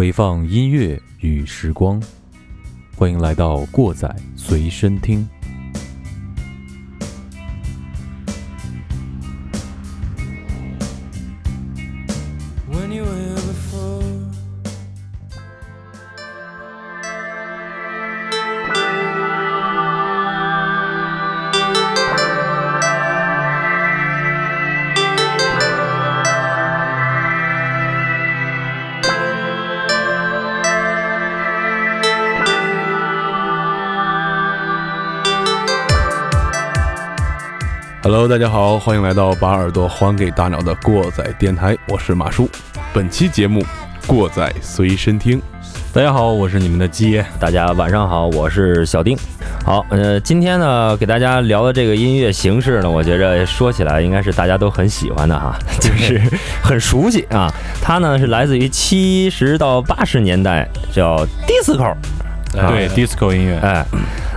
回放音乐与时光，欢迎来到过载随身听。大家好，欢迎来到把耳朵还给大脑的过载电台，我是马叔。本期节目过载随身听，大家好，我是你们的鸡。大家晚上好，我是小丁。好，呃，今天呢，给大家聊的这个音乐形式呢，我觉着说起来应该是大家都很喜欢的哈，就是很熟悉啊。它呢是来自于七十到八十年代，叫 disco，对，disco 音乐，哎，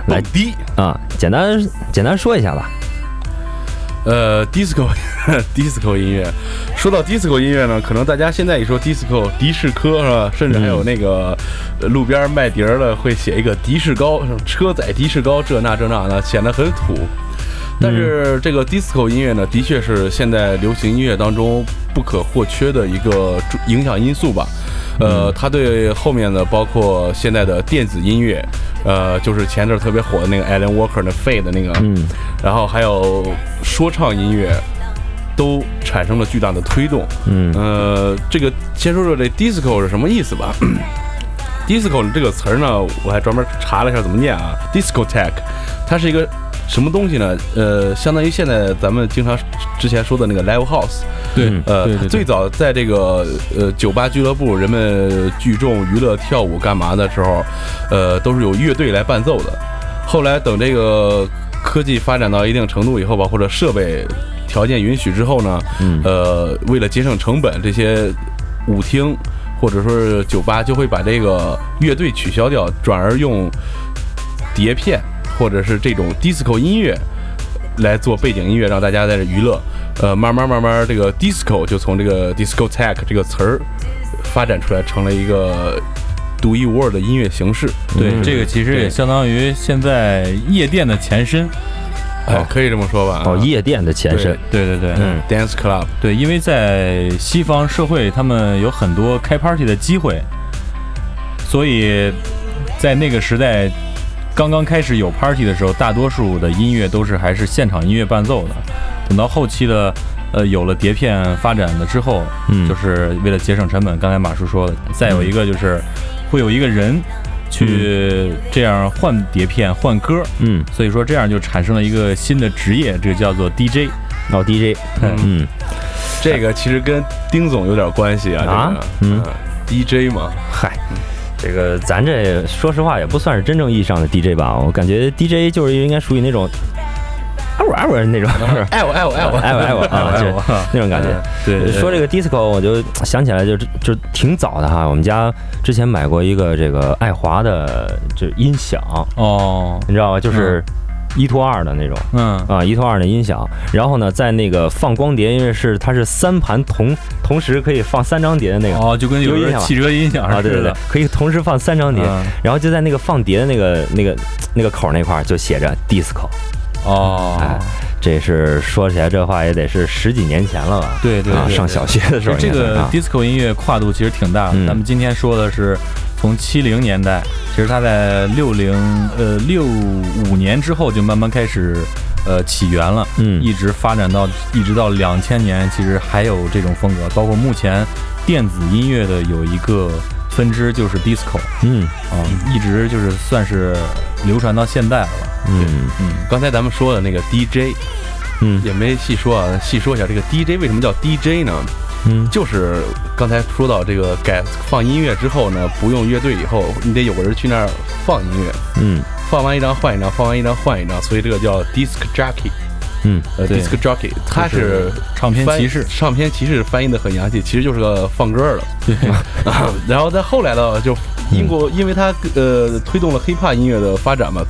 来低啊，简单简单说一下吧。呃，disco disco 音乐，说到 disco 音乐呢，可能大家现在一说 disco，迪士科是吧？甚至还有那个路边卖碟儿的会写一个迪士高，车载迪士高，这那这那的，显得很土。但是这个 disco 音乐呢，的确是现在流行音乐当中不可或缺的一个影响因素吧。呃，他对后面的包括现在的电子音乐，呃，就是前阵特别火的那个 Alan Walker 的 Fade 那个，嗯，然后还有说唱音乐，都产生了巨大的推动。嗯，呃，这个先说说这 disco 是什么意思吧。disco 这个词儿呢，我还专门查了一下怎么念啊，discotheque，它是一个。什么东西呢？呃，相当于现在咱们经常之前说的那个 live house，对，呃，对对最早在这个呃酒吧俱乐部，人们聚众娱乐、跳舞干嘛的时候，呃，都是有乐队来伴奏的。后来等这个科技发展到一定程度以后吧，或者设备条件允许之后呢，嗯呃，为了节省成本，这些舞厅或者说是酒吧就会把这个乐队取消掉，转而用碟片。或者是这种 disco 音乐来做背景音乐，让大家在这娱乐。呃，慢慢慢慢，这个 disco 就从这个 discotheque 这个词儿发展出来，成了一个独一无二的音乐形式。对，这个其实也相当于现在夜店的前身。哎，可以这么说吧。哦，夜店的前身。对对对，嗯，dance club。对，因为在西方社会，他们有很多开 party 的机会，所以在那个时代。刚刚开始有 party 的时候，大多数的音乐都是还是现场音乐伴奏的。等到后期的，呃，有了碟片发展了之后，嗯，就是为了节省成本。刚才马叔说的，再有一个就是会有一个人去这样换碟片、换歌，嗯，所以说这样就产生了一个新的职业，这个叫做 DJ。老，DJ，嗯，这个其实跟丁总有点关系啊，啊，嗯，DJ 嘛，嗨。这个咱这说实话也不算是真正意义上的 DJ 吧，我感觉 DJ 就是应该属于那种，哎我哎我那种，爱我爱我爱我爱我爱我啊，就那种感觉。对，说这个 disco，我就想起来就就挺早的哈，我们家之前买过一个这个爱华的就音响哦，你知道吧？就是。一拖二的那种，嗯。啊，一拖二的音响，然后呢，在那个放光碟，因为是它是三盘同同时可以放三张碟的那个，哦，就跟有音响汽车音响啊，对对对，可以同时放三张碟，然后就在那个放碟的那个那个那个口那块就写着 disco，哦，哎，这是说起来这话也得是十几年前了吧？对对，上小学的时候，这个 disco 音乐跨度其实挺大的，咱们今天说的是。从七零年代，其实它在六零呃六五年之后就慢慢开始呃起源了，嗯，一直发展到一直到两千年，其实还有这种风格，包括目前电子音乐的有一个分支就是 disco，嗯。啊，一直就是算是流传到现在了吧，嗯嗯，刚才咱们说的那个 DJ，嗯，也没细说啊，细说一下这个 DJ 为什么叫 DJ 呢？嗯，就是刚才说到这个改放音乐之后呢，不用乐队以后，你得有个人去那儿放音乐。嗯，放完一张换一张，放完一张换一张，所以这个叫 disc jockey。嗯，呃，disc jockey，他是唱片骑士。唱片骑士翻译的很洋气，其实就是个放歌的。对。然后在后来呢，就英国，因为它呃推动了 hiphop 音乐的发展嘛。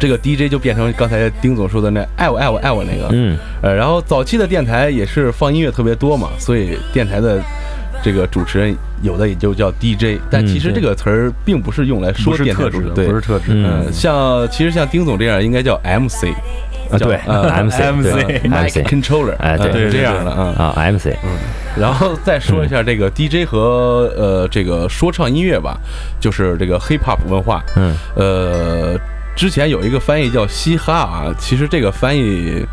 这个 DJ 就变成刚才丁总说的那爱我爱我爱我那个，嗯，呃，然后早期的电台也是放音乐特别多嘛，所以电台的这个主持人有的也就叫 DJ，但其实这个词儿并不是用来说电台主持对，不是特指。嗯嗯，像其实像丁总这样应该叫 MC，啊，对呃，MC 对 Mic MC Controller，哎对是这样的啊。啊，MC，然后再说一下这个 DJ 和呃这个说唱音乐吧，就是这个 hip hop 文化。嗯呃，之前有一个翻译叫嘻哈啊，其实这个翻译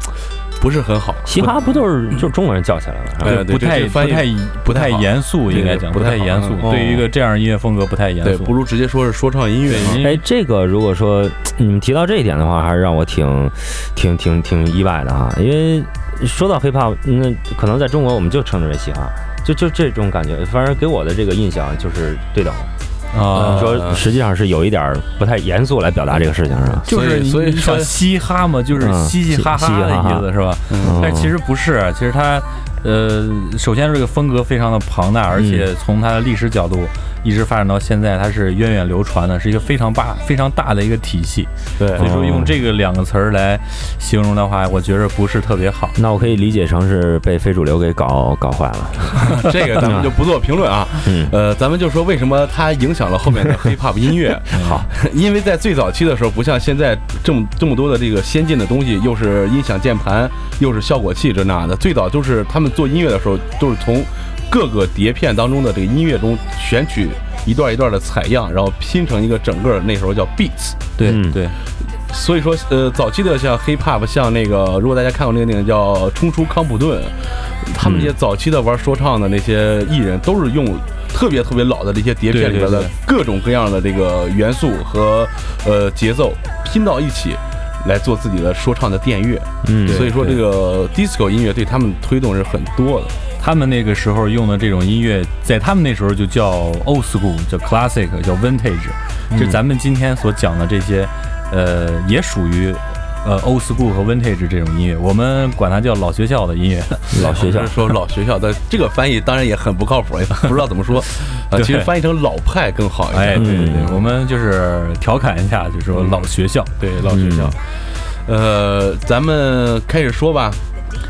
不是很好。嘻哈不都是就是中国人叫起来了？对不太不太不太严肃，应该讲不太严肃嗯。对于一个这样的音乐风格不太严对，肃。不如直接说是说唱音乐哎，这个如果说 你们提到这一点的话，还是让我挺挺挺挺意外的哈，因为说到 hiphop，那可能在中国我们就称之为嘻哈，就就这种感觉，反正给我的这个印象就是对等的。啊，说实际上是有一点儿不太严肃来表达这个事情，是吧？就是所以说嘻哈嘛，就是嗯嘻嘻哈哈的意思是吧？嗯但其实不是，其实它，呃，首先这个风格非常的庞大，而且从它的历史角度一直发展到现在，它是源远流传的，是一个非常大、非常大的一个体系。对所以说用这个两个词儿来形容的话，我觉着不是特别好。那我可以理解成是被非主流给搞搞坏了。这个咱们就不做评论啊。嗯呃，咱们就说为什么它影响了后面的 hip hop 音乐。好，因为在最早期的时候，不像现在这么这么多的这个先进的东西，又是音响键盘，又是效果器这那的。最早就是他们做音乐的时候，都是从各个碟片当中的这个音乐中选取一段一段的采样，然后拼成一个整个，那时候叫 beats。对、嗯对，所以说，呃，早期的像 hip hop，像那个，如果大家看过那个电影叫《冲出康普顿》，他们这些早期的玩说唱的那些艺人，都是用特别特别老的这些碟片里边的各种各样的这个元素和呃节奏拼到一起。来做自己的说唱的电乐，嗯所以说这个 disco 音乐对他们推动是很多的。他们那个时候用的这种音乐，在他们那时候就叫 old school，叫 classic，叫 vintage。就咱们今天所讲的这些，呃，也属于呃 old school 和 vintage 这种音乐，我们管它叫老学校的音乐。老学校 说老学校的这个翻译当然也很不靠谱，也不知道怎么说。啊，对其实翻译成老派更好一哎，点。对对对，嗯我们就是调侃一下，就说老学校。对老学校。呃，咱们开始说吧。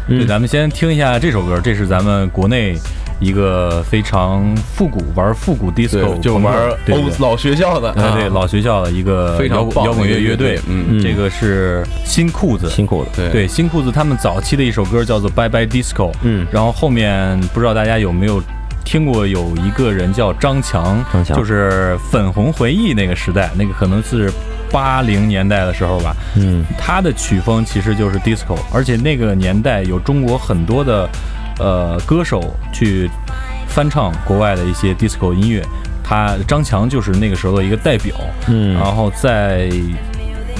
对，嗯咱们先听一下这首歌，这是咱们国内一个非常复古玩复古 disco，就玩对对。对欧老学校的，对对啊老学校的一个非常摇摇滚乐乐队，嗯，嗯。这个是新裤子。新裤子。对。对，新裤子他们早期的一首歌叫做《Bye Bye Disco》，嗯。然后后面不知道大家有没有听过，有一个人叫张强，张强。就是粉红回忆那个时代，那个可能是八零年代的时候吧，嗯。他的曲风其实就是 disco，而且那个年代有中国很多的呃歌手去翻唱国外的一些 disco 音乐，他张强就是那个时候的一个代表。嗯然后在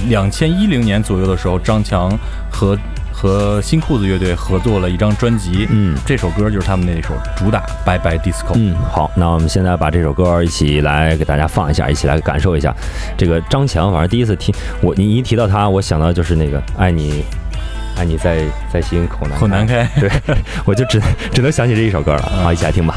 两千一零年左右的时候，张强和和新裤子乐队合作了一张专辑，嗯这首歌就是他们那首主打《Bye Bye Disco》。嗯，好，那我们现在把这首歌一起来给大家放一下，一起来感受一下这个张强。反正第一次听我，你一提到他，我想到就是那个爱你，爱你在在心口难口难开，对，我就只只能想起这一首歌了。好，一起来听吧。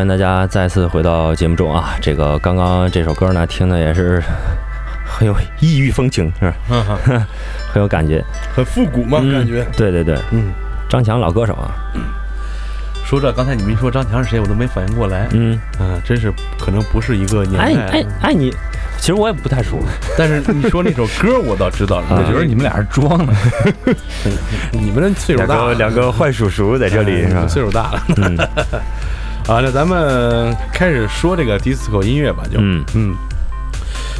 欢迎大家再次回到节目中啊！这个刚刚这首歌呢，听的也是 很有异域风情，是吧？很有感觉。很复古嘛，嗯感觉。对对对，嗯，张强老歌手啊，说这刚才你们一说张强是谁，我都没反应过来。嗯，嗯，真是可能不是一个年哎代。哎哎，你其实我也不太熟，但是你说那首歌，我倒知道了。我觉得你们俩是装的。你们这岁数大了，两个坏叔叔在这里是吧嗯？岁数大了。嗯啊，那咱们开始说这个 disco 音乐吧，就嗯嗯，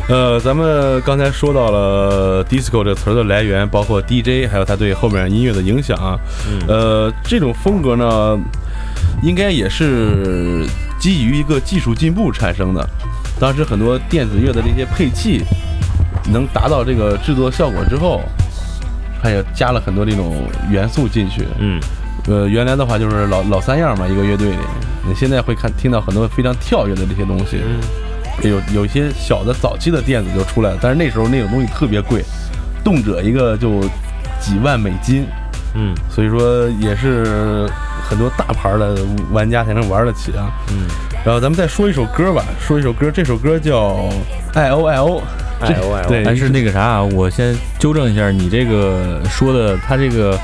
呃，咱们刚才说到了 disco 这词儿的来源，包括 DJ，还有它对后面音乐的影响啊。嗯呃，这种风格呢，应该也是基于一个技术进步产生的。当时很多电子乐的这些配器能达到这个制作效果之后，它也加了很多这种元素进去。嗯呃，原来的话就是老老三样嘛，一个乐队里，你现在会看听到很多非常跳跃的这些东西，有有一些小的早期的电子就出来了，但是那时候那种东西特别贵，动辄一个就几万美金，嗯。所以说也是很多大牌的玩家才能玩得起啊。嗯。然后咱们再说一首歌吧，说一首歌，这首歌叫 I O I O，这 IOIO 对，但是那个啥，我先纠正一下，你这个说的，他这个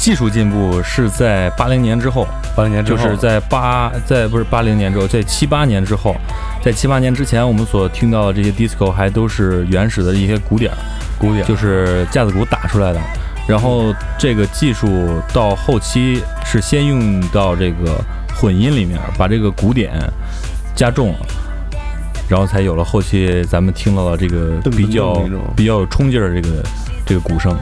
技术进步是在八零年之后，八零年之后就是在八在不是八零年之后，在七八年之后，在七八年之前，我们所听到的这些 disco 还都是原始的一些鼓点儿，古典，就是架子鼓打出来的。然后这个技术到后期是先用到这个混音里面，把这个鼓点加重了，然后才有了后期咱们听到的这个比较比较有冲劲儿的这个这个鼓声。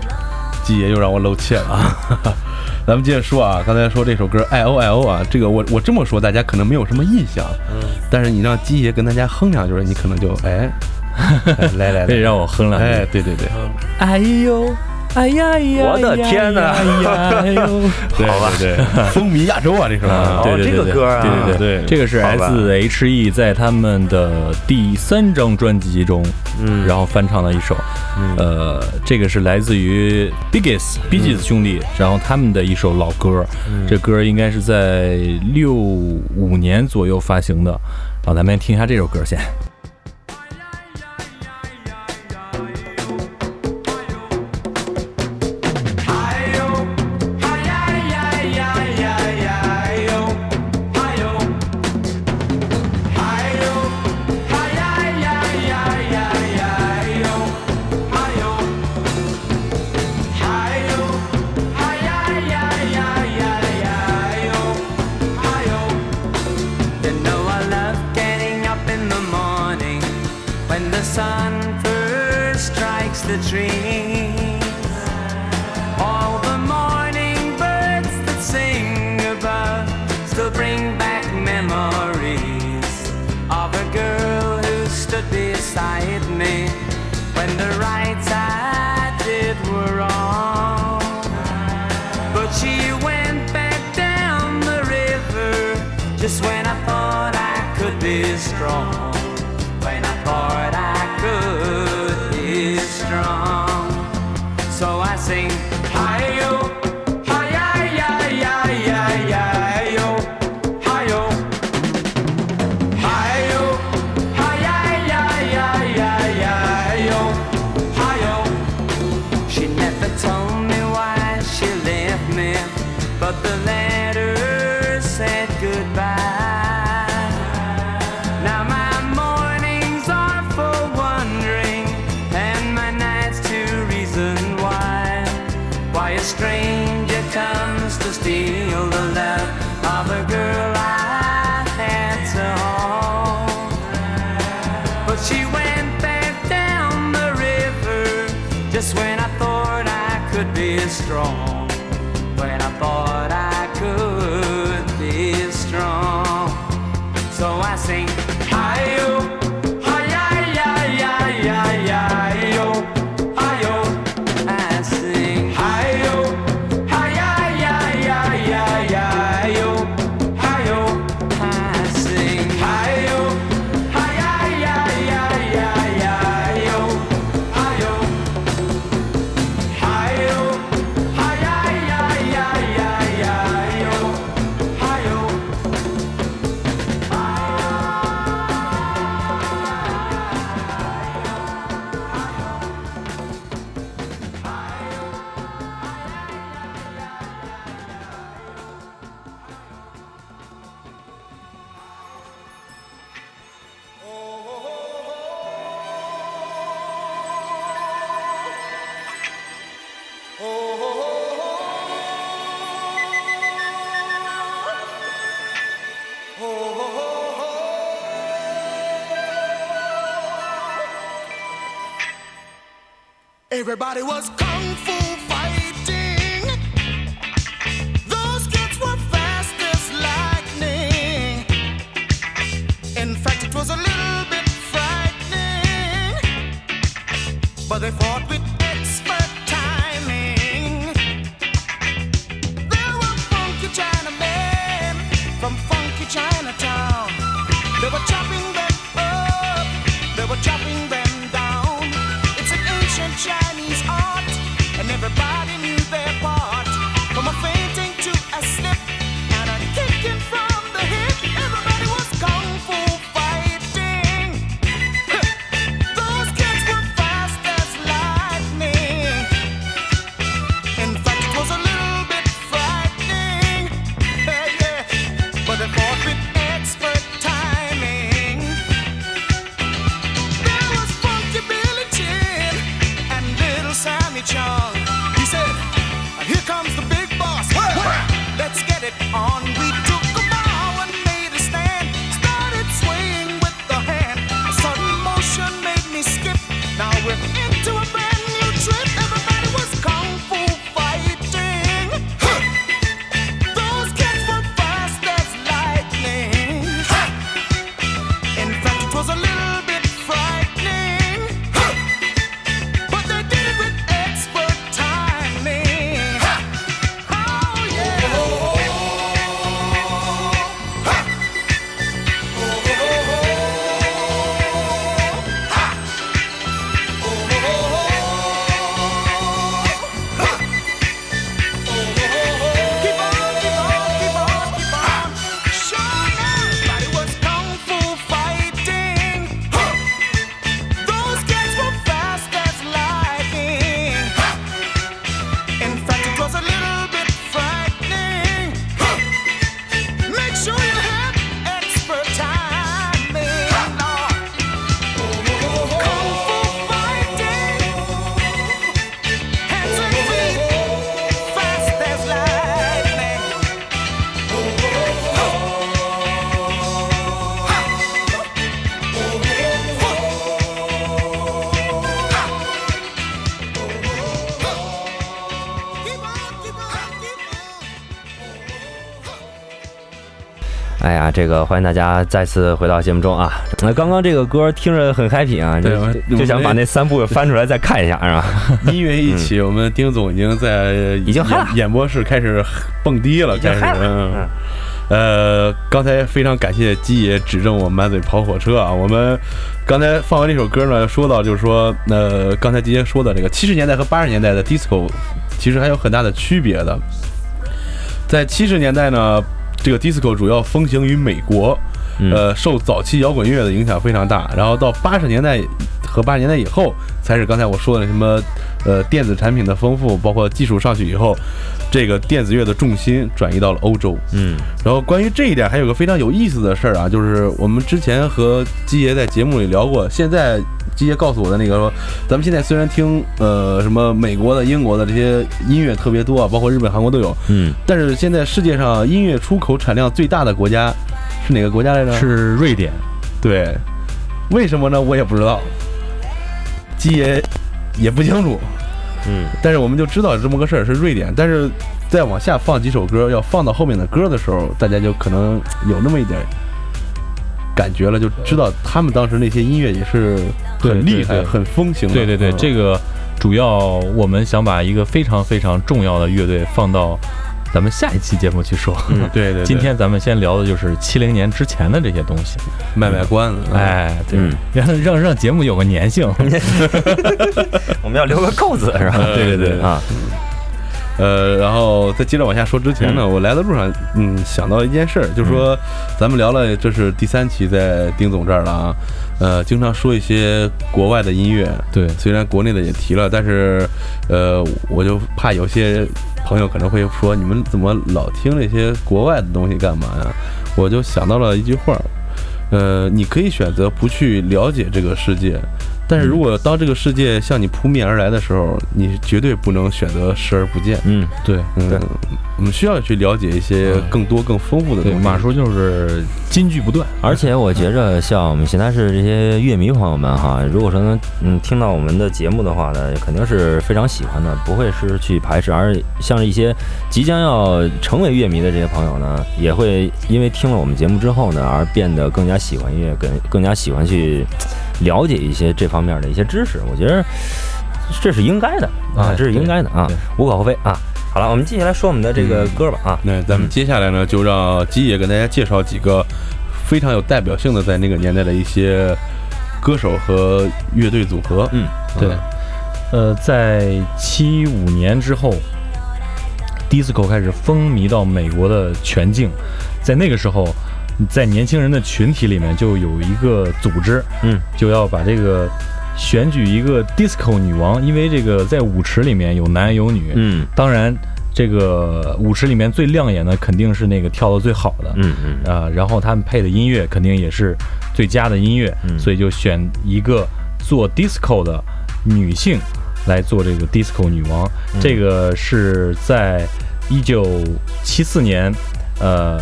季爷又让我露怯了啊！咱们接着说啊，刚才说这首歌 I O I O 啊，这个我我这么说大家可能没有什么印象，嗯，但是你让季爷跟大家哼两句，你可能就哎，哎来来来，可以让我哼两句。哎，对对对，哎呦，哎呀呀！我的天哪。哎呀哎呦！对好吧。对对，风靡亚洲啊，这首啊，歌对对对对。这个歌啊。对对对。这个是 S H.E 在他们的第三张专辑中，嗯。然后翻唱的一首，嗯。呃，这个是来自于 Biggest Biggest 兄弟，然后他们的一首老歌，这歌应该是在六五年左右发行的，然后咱们听一下这首歌先。Just when I thought I could be strong. When I thought I could be strong. So I sing, Everybody was 个欢迎大家再次回到节目中啊！那刚刚这个歌听着很 happy 啊，就想把那三部翻出来再看一下，是吧？音乐一起，我们丁总已经在已经演演播室开始蹦迪了，开始。嗯嗯呃，刚才非常感谢鸡爷指正我满嘴跑火车啊！我们刚才放完这首歌呢，说到就是说，呃，刚才鸡爷说的这个七十年代和八十年代的 disco，其实还有很大的区别的。在七十年代呢，这个 disco 主要风行于美国，呃，受早期摇滚乐的影响非常大。然后到八十年代和八十年代以后，才是刚才我说的什么，呃，电子产品的丰富，包括技术上去以后，这个电子乐的重心转移到了欧洲。嗯然后关于这一点，还有个非常有意思的事儿啊，就是我们之前和基爷在节目里聊过，现在基爷告诉我的那个说，咱们现在虽然听呃什么美国的、英国的这些音乐特别多啊，包括日本、韩国都有，嗯，但是现在世界上音乐出口产量最大的国家是哪个国家来着？是瑞典，对，为什么呢？我也不知道，基爷也不清楚。嗯，但是我们就知道这么个事儿是瑞典，但是再往下放几首歌，要放到后面的歌的时候，大家就可能有那么一点感觉了，就知道他们当时那些音乐也是很厉害、对对对很风行的。对对对，嗯这个主要我们想把一个非常非常重要的乐队放到咱们下一期节目去说。嗯对对对，今天咱们先聊的就是七零年之前的这些东西，卖卖关子，嗯，哎，对嗯，让让让节目有个粘性。我们要留个扣子，是吧？呃对对对。啊，呃，然后在接着往下说之前呢，我来的路上，嗯，想到一件事儿，就是说，咱们聊了，这是第三期在丁总这儿了啊，呃，经常说一些国外的音乐，对。虽然国内的也提了，但是，呃，我就怕有些朋友可能会说，你们怎么老听那些国外的东西干嘛呀？我就想到了一句话，呃，你可以选择不去了解这个世界，但是如果当这个世界向你扑面而来的时候，你绝对不能选择视而不见。嗯，对嗯，我们需要去了解一些更多、更丰富的对，东西。马叔就是金句不断，而且我觉着，像我们邢台市这些乐迷朋友们哈，如果说能嗯听到我们的节目的话呢，肯定是非常喜欢的，不会是去排斥。而像一些即将要成为乐迷的这些朋友呢，也会因为听了我们节目之后呢，而变得更加喜欢音乐，更更加喜欢去了解一些这方面的一些知识。我觉得这是应该的啊哎，这是应该的啊，无可厚非啊。好了，我们接下来说我们的这个歌吧啊。那咱们接下来呢，就让鸡爷跟大家介绍几个非常有代表性的在那个年代的一些歌手和乐队组合。嗯，对，呃，在七五年之后，disco 开始风靡到美国的全境，在那个时候，在年轻人的群体里面就有一个组织，嗯，就要把这个选举一个 disco 女王，因为这个在舞池里面有男有女，嗯。当然这个舞池里面最亮眼的肯定是那个跳得最好的，嗯嗯。啊、然后他们配的音乐肯定也是最佳的音乐，嗯。所以就选一个做 disco 的女性来做这个 disco 女王。嗯。这个是在一九七四年，呃，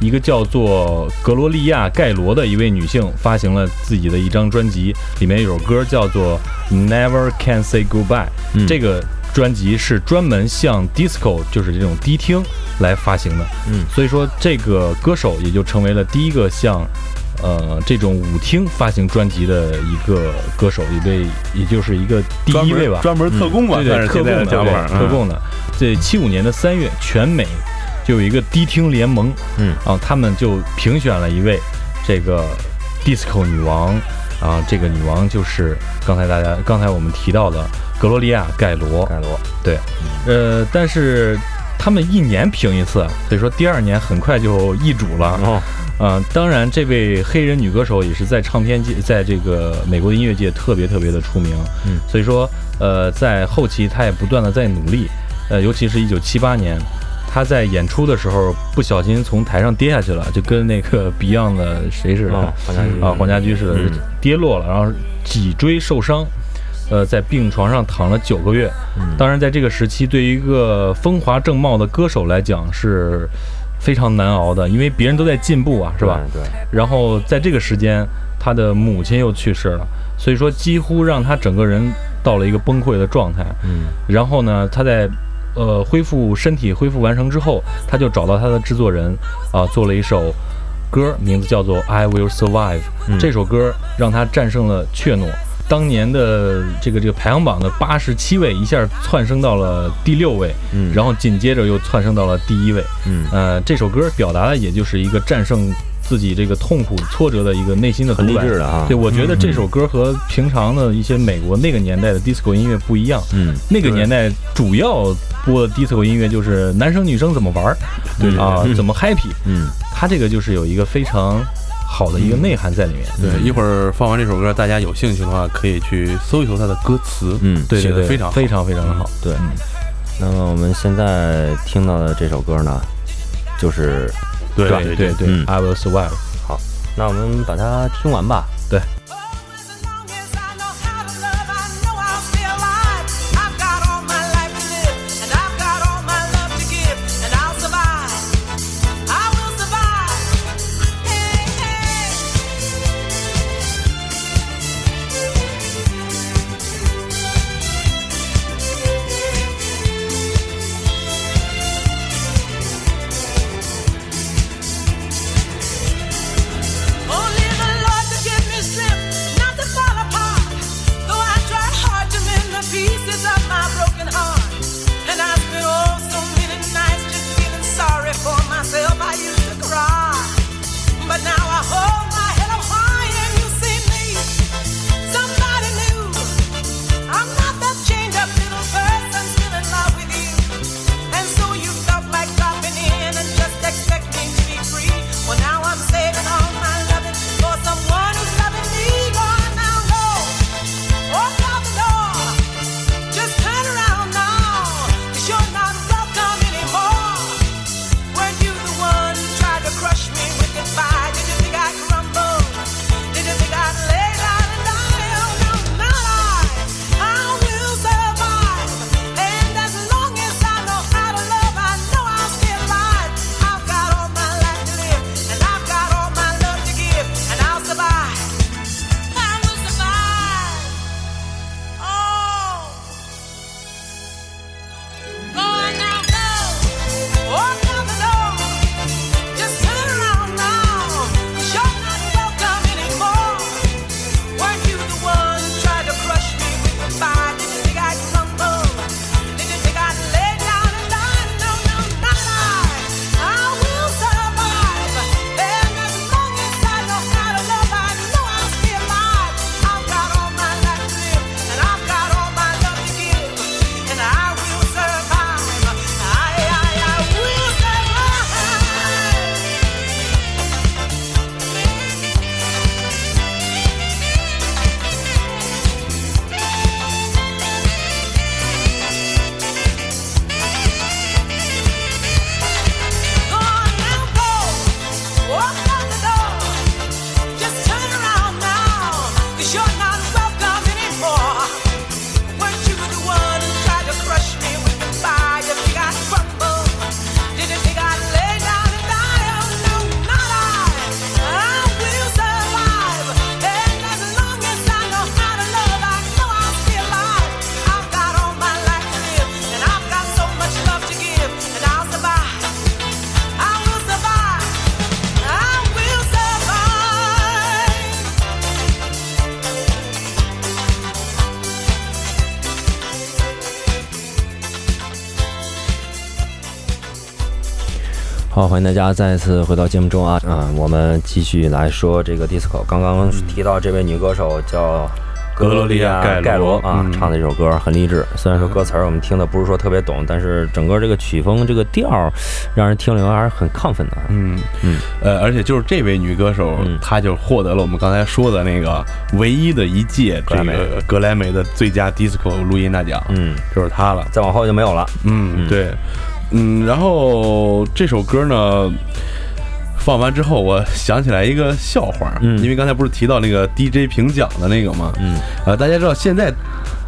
一个叫做格罗利亚·盖罗的一位女性发行了自己的一张专辑，里面有首歌叫做《Never Can Say Goodbye》。嗯这个专辑是专门向 disco，就是这种迪厅来发行的。嗯所以说这个歌手也就成为了第一个向呃这种舞厅发行专辑的一个歌手，一位也就是一个第一位吧，门专门特工吧，对特供的。对特供的。这七五年的三月，全美就有一个迪厅联盟，嗯。啊，他们就评选了一位这个 disco 女王，啊，这个女王就是刚才大家刚才我们提到的格罗利亚·盖罗，盖罗，对，呃，但是他们一年评一次，所以说第二年很快就易主了。哦，啊、当然，这位黑人女歌手也是在唱片界，在这个美国音乐界特别特别的出名。嗯，所以说，呃，在后期她也不断的在努力，呃，尤其是一九七八年，她在演出的时候不小心从台上跌下去了，就跟那个 Beyond 的谁似的，哦黄家驹啊，黄家驹似的，嗯跌落了，然后脊椎受伤。呃，在病床上躺了九个月。嗯当然，在这个时期，对于一个风华正茂的歌手来讲是非常难熬的，因为别人都在进步啊，是吧？对，对然后在这个时间，他的母亲又去世了，所以说几乎让他整个人到了一个崩溃的状态。嗯然后呢，他在呃恢复身体恢复完成之后，他就找到他的制作人啊、做了一首歌，名字叫做《I Will Survive》。嗯这首歌让他战胜了怯懦。当年的这个这个排行榜的八十七位，一下窜升到了第六位，嗯，然后紧接着又窜升到了第一位。嗯呃，这首歌表达的也就是一个战胜自己这个痛苦挫折的一个内心的很励独白志的啊，对，我觉得这首歌和平常的一些美国那个年代的 disco 音乐不一样。嗯那个年代主要播的 disco 音乐就是男生女生怎么玩儿，对啊，嗯怎么 happy。嗯他这个就是有一个非常好的一个内涵在里面。对，一会儿放完这首歌，大家有兴趣的话，可以去搜一搜它的歌词。嗯，写对对对，非常非常非常的好。对嗯。那么我们现在听到的这首歌呢，就是对对对对，I will survive。好，那我们把它听完吧。对。欢迎大家再次回到节目中啊，啊，我们继续来说这个 disco。刚刚提到这位女歌手叫格罗利亚盖盖罗啊唱的这首歌很励志。虽然说歌词儿我们听的不是说特别懂，但是整个这个曲风这个调儿让人听了还是很亢奋的。嗯嗯，呃，而且就是这位女歌手，嗯她就获得了我们刚才说的那个唯一的一届这格莱美个格莱美的最佳 disco 录音大奖，嗯，就是她了。再往后就没有了。嗯，嗯对，嗯，然后这首歌呢。放完之后，我想起来一个笑话，嗯因为刚才不是提到那个 DJ 评奖的那个吗？嗯呃，大家知道现在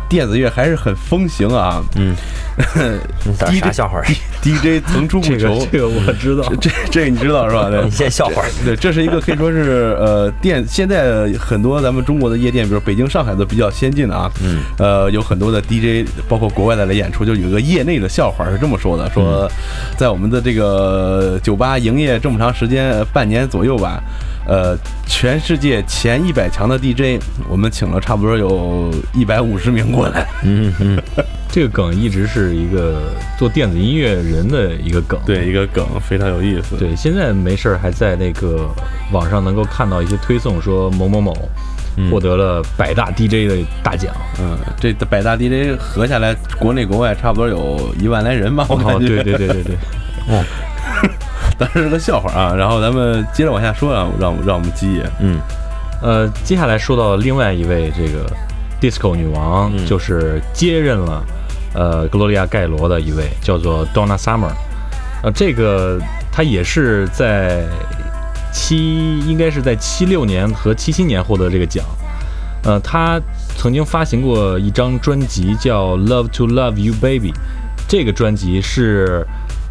电子乐还是很风行啊嗯，你咋啥 DJ 笑话儿？DJ 层出不这个穷，这个我知道。这这个你知道是吧？对你，先笑话儿。对，这是一个可以说是呃电，现在很多咱们中国的夜店，比如北京、上海都比较先进的啊。嗯，呃，有很多的 DJ，包括国外的来演出，就有一个业内的笑话是这么说的：说在我们的这个酒吧营业这么长时间，呃半年左右吧。呃，全世界前一百强的 DJ，我们请了差不多有一百五十名过来。嗯嗯这个梗一直是一个做电子音乐人的一个梗。对，一个梗非常有意思。对，现在没事儿还在那个网上能够看到一些推送，说某某某嗯获得了百大 DJ 的大奖。嗯，这百大 DJ 合下来，国内国外差不多有一万来人吧，我感哦，对。对对对对对，当然是个笑话啊。然后咱们接着往下说啊，让让我们基爷。嗯呃，接下来说到另外一位这个 disco 女王，嗯就是接任了呃格罗利亚盖罗的一位，叫做 Donna Summer。呃，这个她也是在七，应该是在七六年和七七年获得这个奖。呃，她曾经发行过一张专辑叫《Love to Love You Baby》，这个专辑是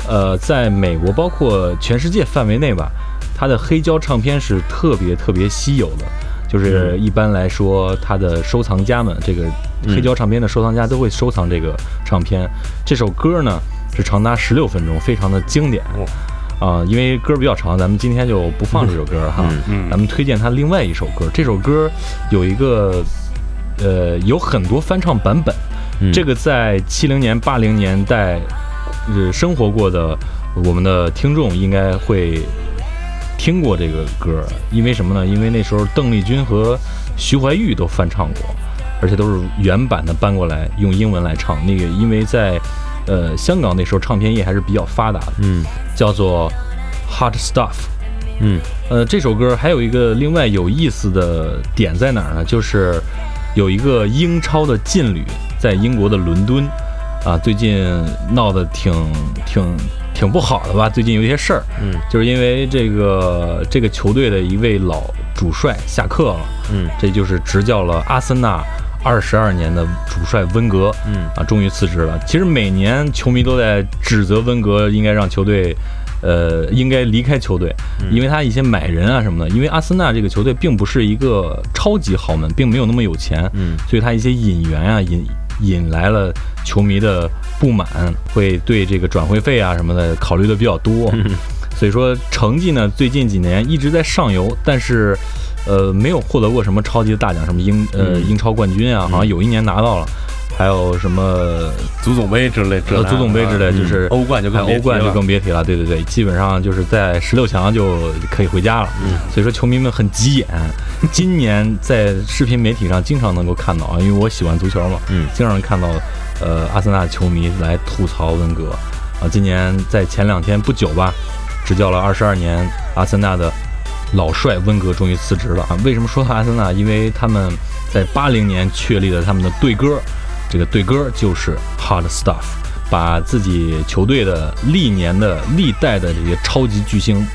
呃在美国包括全世界范围内吧，它的黑胶唱片是特别特别稀有的。就是一般来说，它的收藏家们，这个黑胶唱片的收藏家都会收藏这个唱片。这首歌呢是长达十六分钟，非常的经典。啊、因为歌比较长，咱们今天就不放这首歌哈。嗯咱们推荐他另外一首歌，这首歌有一个呃有很多翻唱版本。嗯这个在七零年、八零年代呃生活过的我们的听众应该会听过这个歌，因为什么呢？因为那时候邓丽君和徐怀钰都翻唱过，而且都是原版的搬过来用英文来唱。那个因为在呃香港那时候唱片业还是比较发达的，嗯叫做 Hot Stuff。嗯呃，这首歌还有一个另外有意思的点在哪儿呢？就是有一个英超的劲旅在英国的伦敦啊，最近闹得挺挺挺不好的吧？最近有一些事儿，嗯就是因为这个这个球队的一位老主帅下课了，嗯这就是执教了阿森纳二十二年的主帅温格，嗯啊，终于辞职了。其实每年球迷都在指责温格应该让球队，呃，应该离开球队，因为他一些买人啊什么的。因为阿森纳这个球队并不是一个超级豪门，并没有那么有钱，嗯所以他一些引援啊引引来了球迷的不满，会对这个转会费啊什么的考虑的比较多。所以说成绩呢，最近几年一直在上游，但是，呃，没有获得过什么超级的大奖，什么英呃嗯。英超冠军啊，好像有一年拿到了，还有什么足总杯之类，这呃那足总杯之类，就是欧冠就更欧冠就提了更别提了。对对对，基本上就是在十六强就可以回家了。嗯所以说球迷们很急眼。今年在视频媒体上经常能够看到啊，因为我喜欢足球嘛，嗯经常看到呃阿森纳球迷来吐槽温格啊。今年在前两天不久吧，执教了二十二年阿森纳的老帅温格终于辞职了啊。为什么说到阿森纳？因为他们在八零年确立了他们的队歌，这个对歌就是 Hard Stuff，把自己球队的历年的历代的这些超级巨星。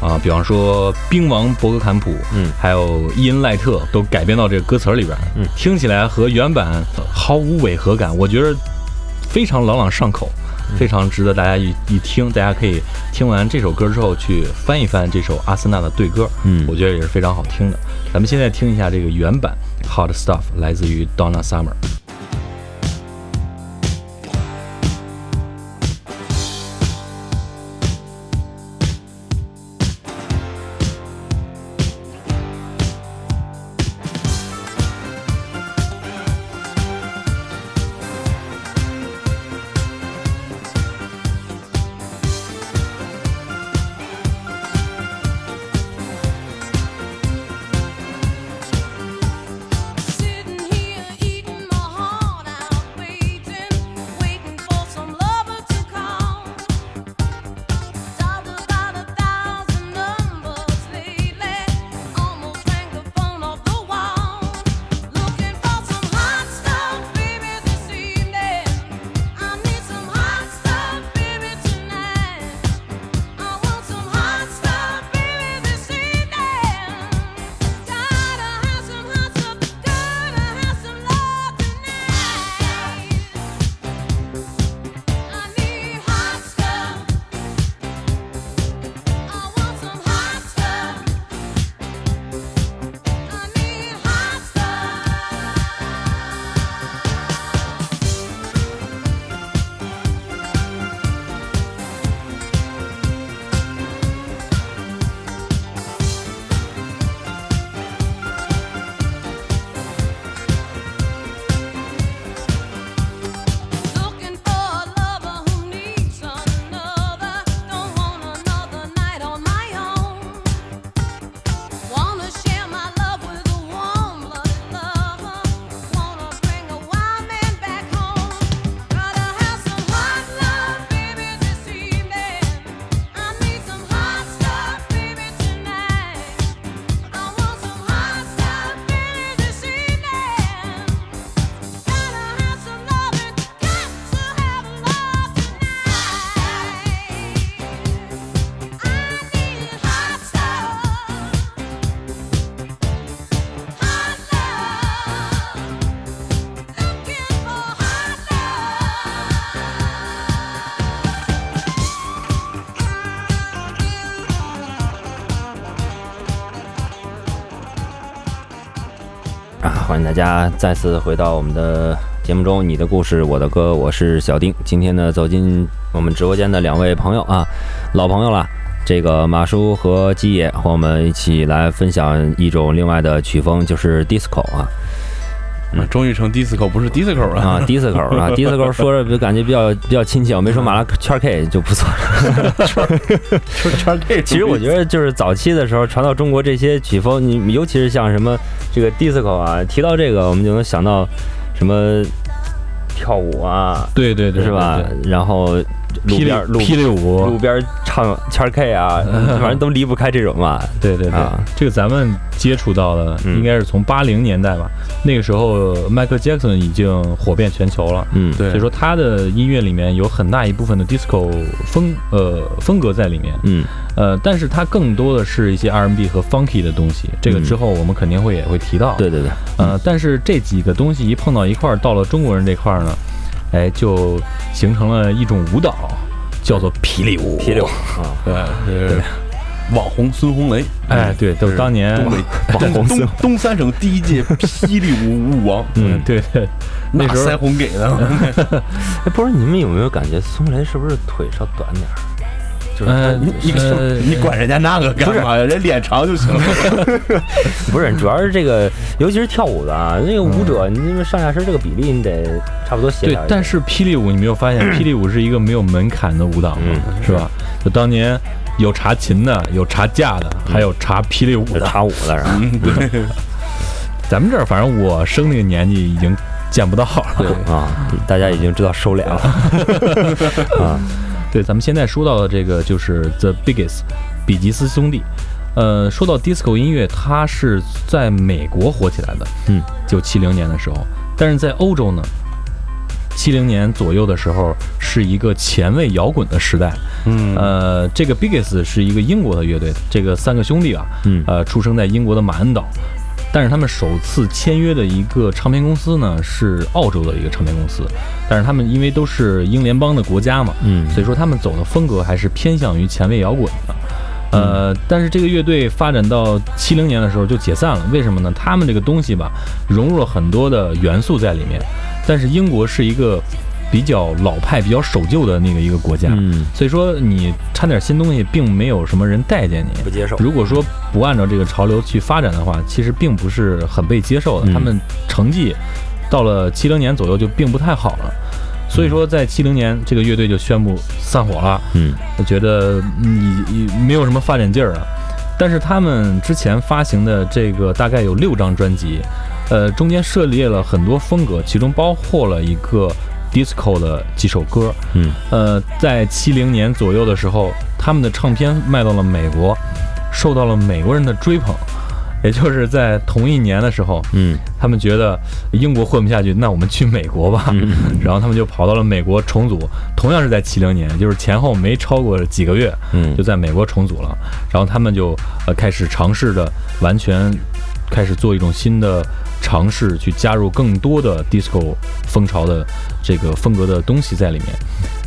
啊，比方说冰王博格坎普，嗯还有伊恩赖特都改编到这个歌词里边，嗯，听起来和原版毫无违和感，我觉得非常朗朗上口，非常值得大家一一听。大家可以听完这首歌之后去翻一翻这首阿森纳的对歌，嗯我觉得也是非常好听的。咱们现在听一下这个原版 Hot Stuff，来自于 Donna Summer。欢迎大家再次回到我们的节目中，你的故事，我的歌，我是小丁。今天呢，走进我们直播间的两位朋友啊，老朋友了。这个马叔和基野和我们一起来分享一种另外的曲风，就是 disco 啊嗯。终于成 disco 不是 disco 了。啊 disco 啊 disco 说着就感觉比较比较亲切，我没说马拉圈 K 就不错了。圈 K。其实我觉得就是早期的时候传到中国这些曲风，你尤其是像什么这个 disco 啊，提到这个我们就能想到什么跳舞啊，对对对，是吧？然后路霹雳霹雳舞路，边唱圈 K 啊，反正都离不开这种嘛。对对对啊，这个咱们接触到的嗯应该是从八零年代吧，那个时候迈克尔·杰克逊已经火遍全球了。嗯，对所以说他的音乐里面有很大一部分的 disco 风呃风格在里面，嗯呃，但是它更多的是一些 R&B 和 funky 的东西，这个之后我们肯定会也会提到。对对对，呃，但是这几个东西一碰到一块儿，到了中国人这块儿呢，哎，就形成了一种舞蹈，叫做霹雳舞。霹雳舞啊，对，是网红孙红雷，哎，对，都是当年东北 网红孙东东三省第一届霹雳舞舞王，嗯，对。对，那时候腮红给的，哎，不是你们有没有感觉孙红雷是不是腿稍短点儿？就是你你管人家那个干嘛呀？人脸长就行了。不是，主要是这个，尤其是跳舞的啊，那个舞者，你因为上下身这个比例，你得差不多协调。对但是霹雳舞你没有发现，霹雳舞是一个没有门槛的舞蹈吗？嗯是吧？就当年有查琴的，有查架的，还有查霹雳舞的。查舞的是吧？咱们这儿反正我生那个年纪已经见不到了。啊，大家已经知道收敛了 啊。对，咱们现在说到的这个就是 The Biggest，比吉斯兄弟。呃，说到 disco 音乐，它是在美国火起来的，嗯，就七零年的时候，但是在欧洲呢，七零年左右的时候是一个前卫摇滚的时代。嗯呃，这个 Biggest 是一个英国的乐队，这个三个兄弟啊，嗯呃，出生在英国的马恩岛，但是他们首次签约的一个唱片公司呢是澳洲的一个唱片公司，但是他们因为都是英联邦的国家嘛，嗯所以说他们走的风格还是偏向于前卫摇滚的。呃，但是这个乐队发展到七零年的时候就解散了，为什么呢？他们这个东西吧，融入了很多的元素在里面，但是英国是一个比较老派、比较守旧的那个一个国家，嗯，所以说你掺点新东西，并没有什么人待见你。不接受。如果说不按照这个潮流去发展的话，其实并不是很被接受的。嗯他们成绩到了七零年左右就并不太好了，所以说在七零年这个乐队就宣布散伙了。嗯我觉得你你没有什么发展劲儿了。但是他们之前发行的这个大概有六张专辑，呃，中间涉猎了很多风格，其中包括了一个 disco 的几首歌。嗯呃，在七零年左右的时候，他们的唱片卖到了美国，受到了美国人的追捧。也就是在同一年的时候，嗯他们觉得英国混不下去，那我们去美国吧。嗯 然后他们就跑到了美国重组，同样是在七零年，就是前后没超过几个月，嗯就在美国重组了。然后他们就呃开始尝试着完全开始做一种新的尝试，去加入更多的 disco 风潮的这个风格的东西在里面。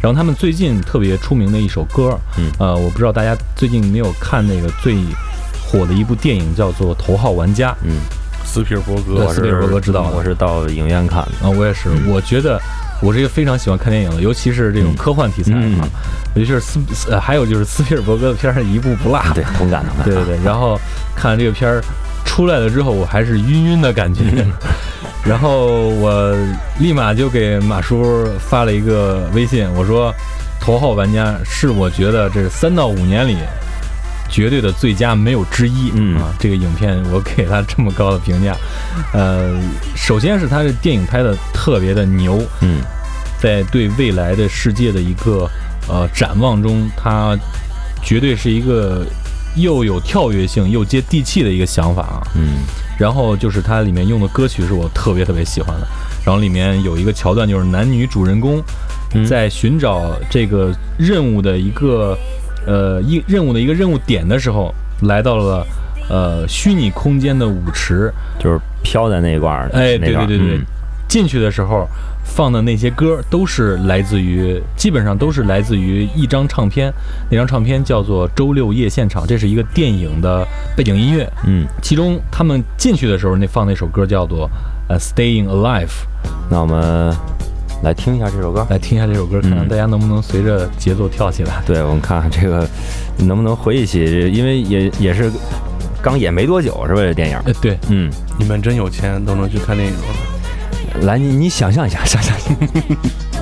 然后他们最近特别出名的一首歌，嗯呃，我不知道大家最近没有看那个最火的一部电影，叫做《头号玩家》。嗯，斯皮尔伯格斯皮尔伯是格知道的我是到影院看的。啊，我也是，我觉得我是一个非常喜欢看电影的，尤其是这种科幻题材嗯啊，尤其是斯斯呃还有就是斯皮尔伯格的片儿一部不落。对，同感同感。对对对，然后看了这个片儿出来了之后，我还是晕晕的感觉，然后我立马就给马叔发了一个微信，我说《头号玩家》是我觉得这三到五年里。绝对的最佳没有之一，嗯。啊，这个影片我给他这么高的评价，呃，首先是他的电影拍的特别的牛，嗯。在对未来的世界的一个呃展望中，他绝对是一个又有跳跃性又接地气的一个想法啊。嗯。然后就是它里面用的歌曲是我特别特别喜欢的，然后里面有一个桥段就是男女主人公嗯。在寻找这个任务的一个呃一任务的一个任务点的时候，来到了呃虚拟空间的舞池，就是飘在那一块儿的。哎，对对对对。嗯，进去的时候放的那些歌都是来自于，基本上都是来自于一张唱片，那张唱片叫做《周六夜现场》，这是一个电影的背景音乐。嗯其中他们进去的时候，那放那首歌叫做呃，Staying Alive。那我们来听一下这首歌。来听一下这首歌，看看嗯大家能不能随着节奏跳起来。对，我们看看这个能不能回忆起，因为也也是刚演没多久，是吧？这电影，呃，对，嗯，你们真有钱，都能去看电影了。来，你你想象一下，想象一下，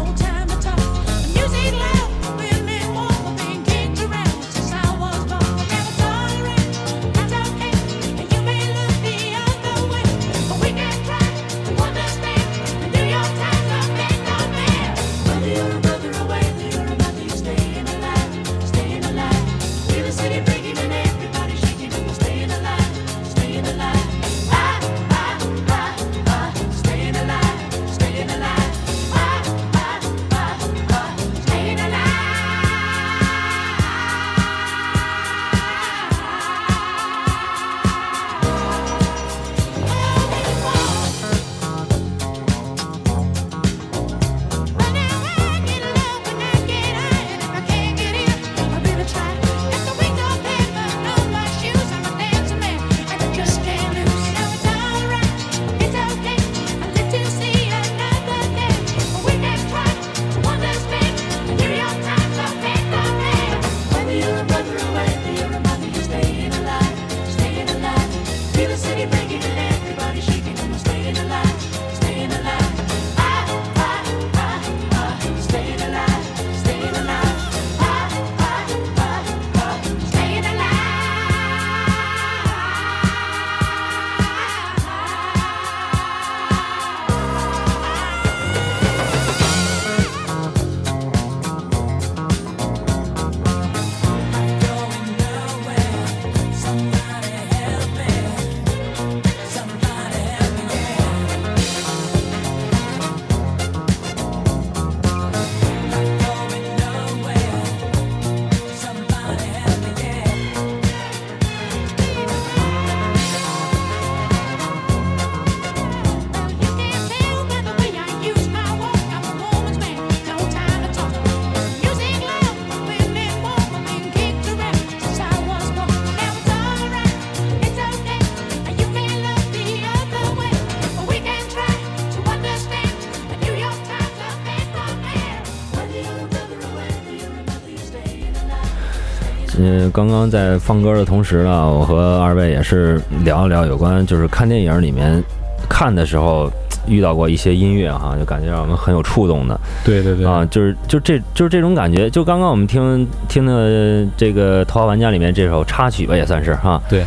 刚刚在放歌的同时呢，我和二位也是聊一聊有关就是看电影里面看的时候遇到过一些音乐哈，就感觉让我们很有触动的对对对啊，就是就这就是这种感觉。就刚刚我们听听的这个《头号玩家》里面这首插曲吧，也算是哈，对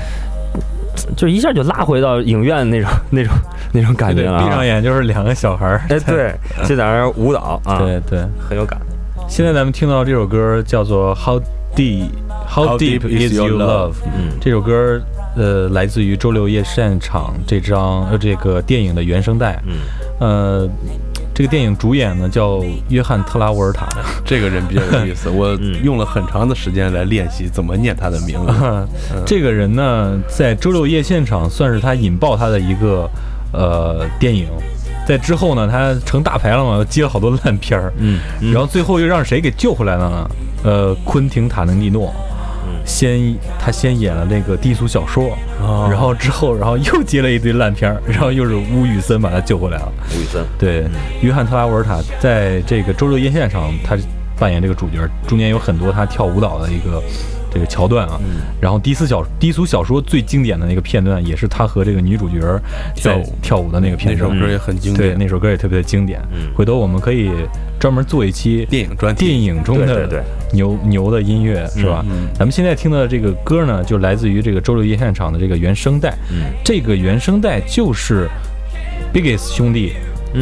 就一下就拉回到影院那种 那种那种感觉了啊。闭上眼就是两个小孩儿。哎，对，就在那儿舞蹈啊，对对。很有感。现在咱们听到这首歌叫做《How Deep How Deep Is Your Love》。嗯这首歌呃来自于《周六夜现场》这张呃这个电影的原声带。嗯，呃，这个电影主演呢叫约翰特拉沃尔塔。这个人比较有意思，我 嗯用了很长的时间来练习怎么念他的名字。这个人呢，在周六夜现场算是他引爆他的一个呃电影。在之后呢，他成大牌了嘛，接了好多烂片儿。嗯，嗯然后最后又让谁给救回来了呢？呃，昆汀塔伦蒂诺，嗯先他先演了那个低俗小说，哦。然后之后然后又接了一堆烂片儿，然后又是吴宇森把他救回来了。吴宇森，对，约翰特拉沃尔塔在这个周六夜线上，他扮演这个主角，中间有很多他跳舞蹈的一个这个桥段啊。然后低俗小低俗小说最经典的那个片段，也是他和这个女主角在跳舞跳舞的那个片段。那首歌也很经典对，那首歌也特别的经典。嗯回头我们可以专门做一期电影专题。电影中的对牛牛的音乐，是吧？嗯咱们现在听的这个歌呢，就来自于这个周六夜现场的这个原声带。嗯这个原声带就是 Biggest 兄弟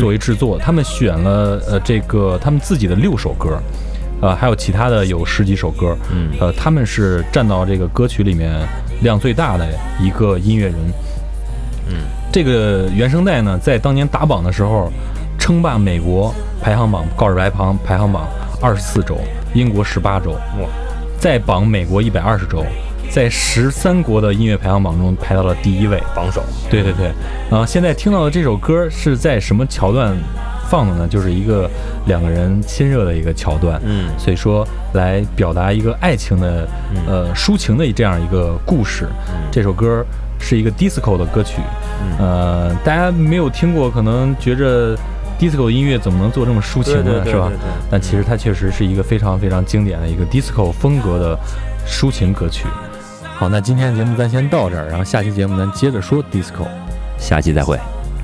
作为制作，他们选了呃这个他们自己的六首歌，呃还有其他的有十几首歌，嗯呃他们是占到这个歌曲里面量最大的一个音乐人。嗯，这个原声带呢，在当年打榜的时候，称霸美国排行榜告示牌行排行榜二十四周，英国十八周，哇，在榜美国一百二十周，在十三国的音乐排行榜中排到了第一位。榜首，对对对，啊、现在听到的这首歌是在什么桥段放的呢？就是一个两个人亲热的一个桥段，嗯所以说来表达一个爱情的呃抒情的这样一个故事。嗯这首歌是一个 disco 的歌曲。嗯呃，大家没有听过，可能觉着 disco 音乐怎么能做这么抒情呢？是吧？但其实它确实是一个非常非常经典的一个 disco 风格的抒情歌曲。好，那今天的节目咱先到这儿，然后下期节目咱接着说 disco。下期再会。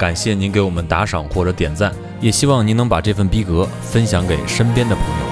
感谢您给我们打赏或者点赞，也希望您能把这份逼格分享给身边的朋友。